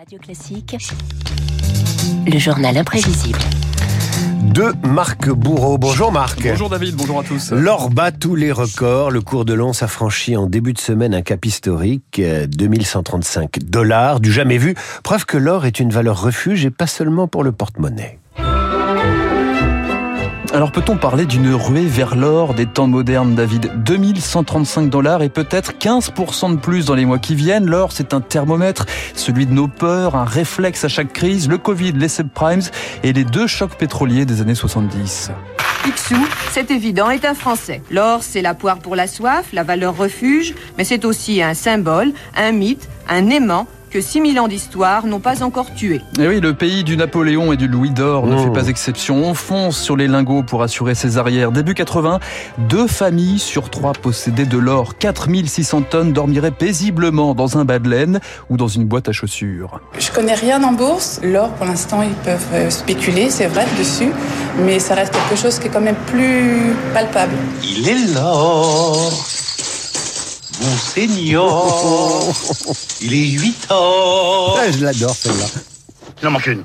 Radio Classique, le journal imprévisible. De Marc Bourreau. Bonjour Marc. Bonjour David, bonjour à tous. L'or bat tous les records. Le cours de l'once a franchi en début de semaine un cap historique, 2135 dollars, du jamais vu. Preuve que l'or est une valeur refuge et pas seulement pour le porte-monnaie. Alors peut-on parler d'une ruée vers l'or des temps modernes, David? 2135 dollars et peut-être 15% de plus dans les mois qui viennent. L'or, c'est un thermomètre, celui de nos peurs, un réflexe à chaque crise, le Covid, les subprimes et les deux chocs pétroliers des années 70. Picsou, c'est évident, est un Français. L'or, c'est la poire pour la soif, la valeur refuge, mais c'est aussi un symbole, un mythe, un aimant, que 6000 ans d'histoire n'ont pas encore tué. Et eh oui, le pays du Napoléon et du Louis d'Or ne fait pas exception. On fonce sur les lingots pour assurer ses arrières. Début 80, deux familles sur trois possédaient de l'or. 4600 tonnes dormiraient paisiblement dans un bas de laine ou dans une boîte à chaussures. Je connais rien en bourse. L'or, pour l'instant, ils peuvent euh, spéculer, c'est vrai, dessus. Mais ça reste quelque chose qui est quand même plus palpable. Il est l'or Monseigneur, il est 8 heures. Ouais, je l'adore celle-là. Il en manque une.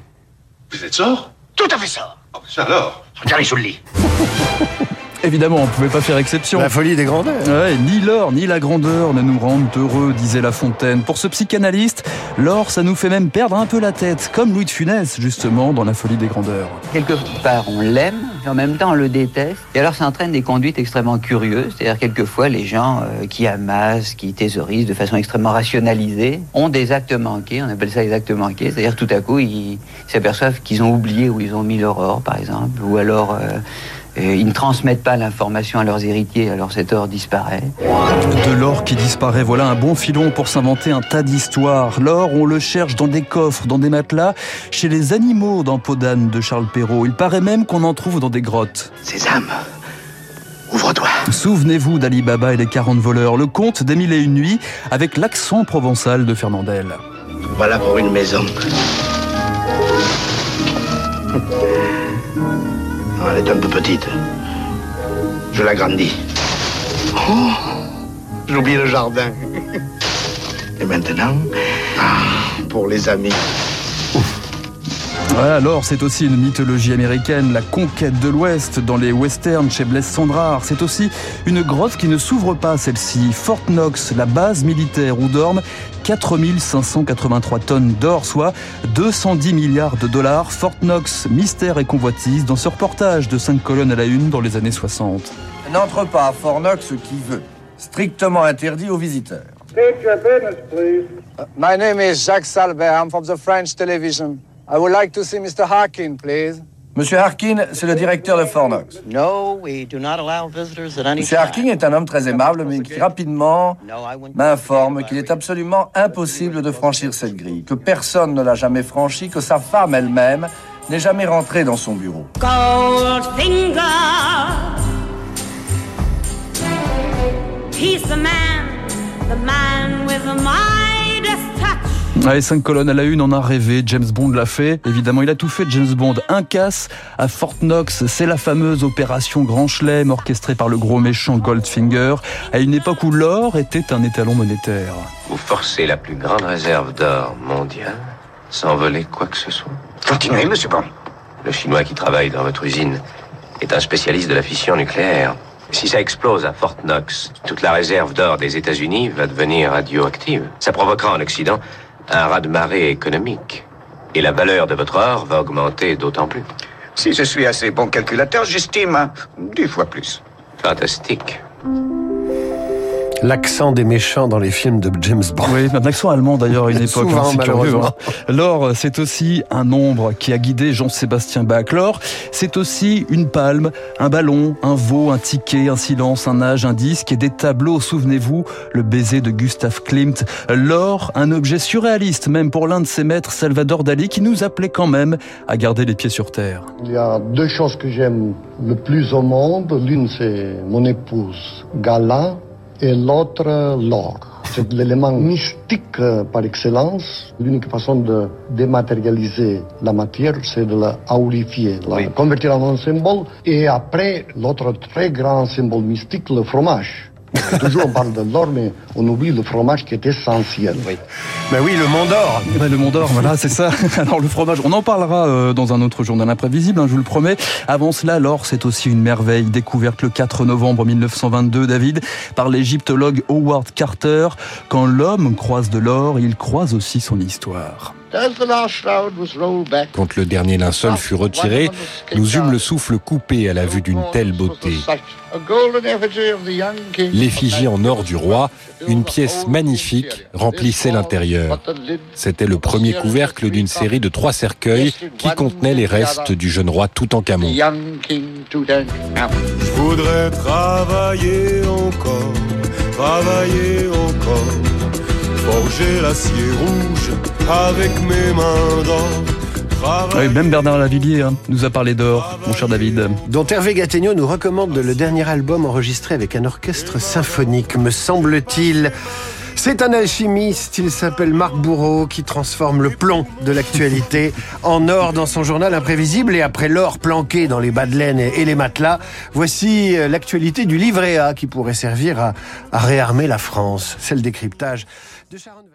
Vous êtes sort? Tout à fait ça. Oh, ça alors? Regardez sous le lit. Évidemment, on ne pouvait pas faire exception. La folie des grandeurs. Ouais, ni l'or ni la grandeur ne nous rendent heureux, disait La Fontaine. Pour ce psychanalyste, l'or, ça nous fait même perdre un peu la tête, comme Louis de Funès, justement, dans La folie des grandeurs. Quelque part, on l'aime, en même temps, on le déteste. Et alors, ça entraîne des conduites extrêmement curieuses. C'est-à-dire, quelquefois, les gens euh, qui amassent, qui thésaurisent de façon extrêmement rationalisée, ont des actes manqués, on appelle ça des actes manqués. C'est-à-dire, tout à coup, ils s'aperçoivent qu'ils ont oublié où ils ont mis leur or, par exemple, ou alors... Euh, ils ne transmettent pas l'information à leurs héritiers, alors cet or disparaît. De l'or qui disparaît, voilà un bon filon pour s'inventer un tas d'histoires. L'or, on le cherche dans des coffres, dans des matelas, chez les animaux dans Podane de Charles Perrault. Il paraît même qu'on en trouve dans des grottes. âmes, ouvre-toi. Souvenez-vous d'Ali Baba et les 40 voleurs, le conte des mille et une nuits, avec l'accent provençal de Fernandel. Voilà pour une maison. Elle est un peu petite. Je l'agrandis. Oh, J'oublie le jardin. Et maintenant, ah, pour les amis. Voilà, alors c'est aussi une mythologie américaine, la conquête de l'Ouest dans les westerns chez Blaise Sandrard. C'est aussi une grotte qui ne s'ouvre pas, celle-ci. Fort Knox, la base militaire où dorment 4583 tonnes d'or, soit 210 milliards de dollars. Fort Knox, mystère et convoitise dans ce reportage de 5 colonnes à la une dans les années 60. N'entre pas à Fort Knox qui veut. Strictement interdit aux visiteurs. my name is Jacques Salbert. I'm from the French television. I would like to see Mr. Harkin, please. Monsieur Harkin, c'est le directeur de Fort Knox. No, we do not allow visitors at any Monsieur Harkin est un homme très aimable, mais qui rapidement m'informe qu'il est absolument impossible de franchir cette grille, que personne ne l'a jamais franchie, que sa femme elle-même n'est jamais rentrée dans son bureau. Goldfinger, he's the man, the man with the touch. Allez, cinq colonnes à la une, on a rêvé, James Bond l'a fait. Évidemment, il a tout fait, James Bond. Un casse à Fort Knox, c'est la fameuse opération Grand Chelem orchestrée par le gros méchant Goldfinger, à une époque où l'or était un étalon monétaire. Vous forcez la plus grande réserve d'or mondiale sans voler quoi que ce soit. Continuez, monsieur Bond. Le Chinois qui travaille dans votre usine est un spécialiste de la fission nucléaire. Si ça explose à Fort Knox, toute la réserve d'or des États-Unis va devenir radioactive. Ça provoquera en Occident un raz-de-marée économique. Et la valeur de votre or va augmenter d'autant plus. Si je suis assez bon calculateur, j'estime dix fois plus. Fantastique. L'accent des méchants dans les films de James Bond. Oui, un accent allemand d'ailleurs à une époque. Souvent, hein, malheureusement. L'or, c'est aussi un nombre qui a guidé Jean-Sébastien Bach. L'or, c'est aussi une palme, un ballon, un veau, un ticket, un silence, un âge, un disque et des tableaux. Souvenez-vous, le baiser de Gustave Klimt. L'or, un objet surréaliste, même pour l'un de ses maîtres, Salvador Dali, qui nous appelait quand même à garder les pieds sur terre. Il y a deux choses que j'aime le plus au monde. L'une, c'est mon épouse, Gala et l'autre l'or. C'est l'élément mystique euh, par excellence. L'unique façon de dématérialiser la matière, c'est de la aurifier, de la convertir en un symbole. Et après, l'autre très grand symbole mystique, le fromage. Toujours on parle de l'or, mais on oublie le fromage qui est essentiel. Oui. Ben oui, le Mont d'Or. Ben le Mont d'Or, voilà, c'est ça. Alors le fromage, on en parlera euh, dans un autre journal imprévisible, hein, je vous le promets. Avant cela, l'or, c'est aussi une merveille découverte le 4 novembre 1922, David, par l'égyptologue Howard Carter. Quand l'homme croise de l'or, il croise aussi son histoire. Quand le dernier linceul fut retiré, nous eûmes le souffle coupé à la vue d'une telle beauté. L'effigie en or du roi, une pièce magnifique, remplissait l'intérieur. C'était le premier couvercle d'une série de trois cercueils qui contenaient les restes du jeune roi Toutankhamon. Je voudrais travailler encore, travailler encore, forger l'acier rouge avec mes mains d'or. Oui, même Bernard Lavillier hein, nous a parlé d'or, mon cher David. Dont Hervé Gattegno nous recommande le dernier album enregistré avec un orchestre symphonique, me semble-t-il. C'est un alchimiste, il s'appelle Marc Bourreau, qui transforme le plomb de l'actualité en or dans son journal imprévisible. Et après l'or planqué dans les bas de laine et les matelas, voici euh, l'actualité du livret A qui pourrait servir à, à réarmer la France. C'est le décryptage de Sharon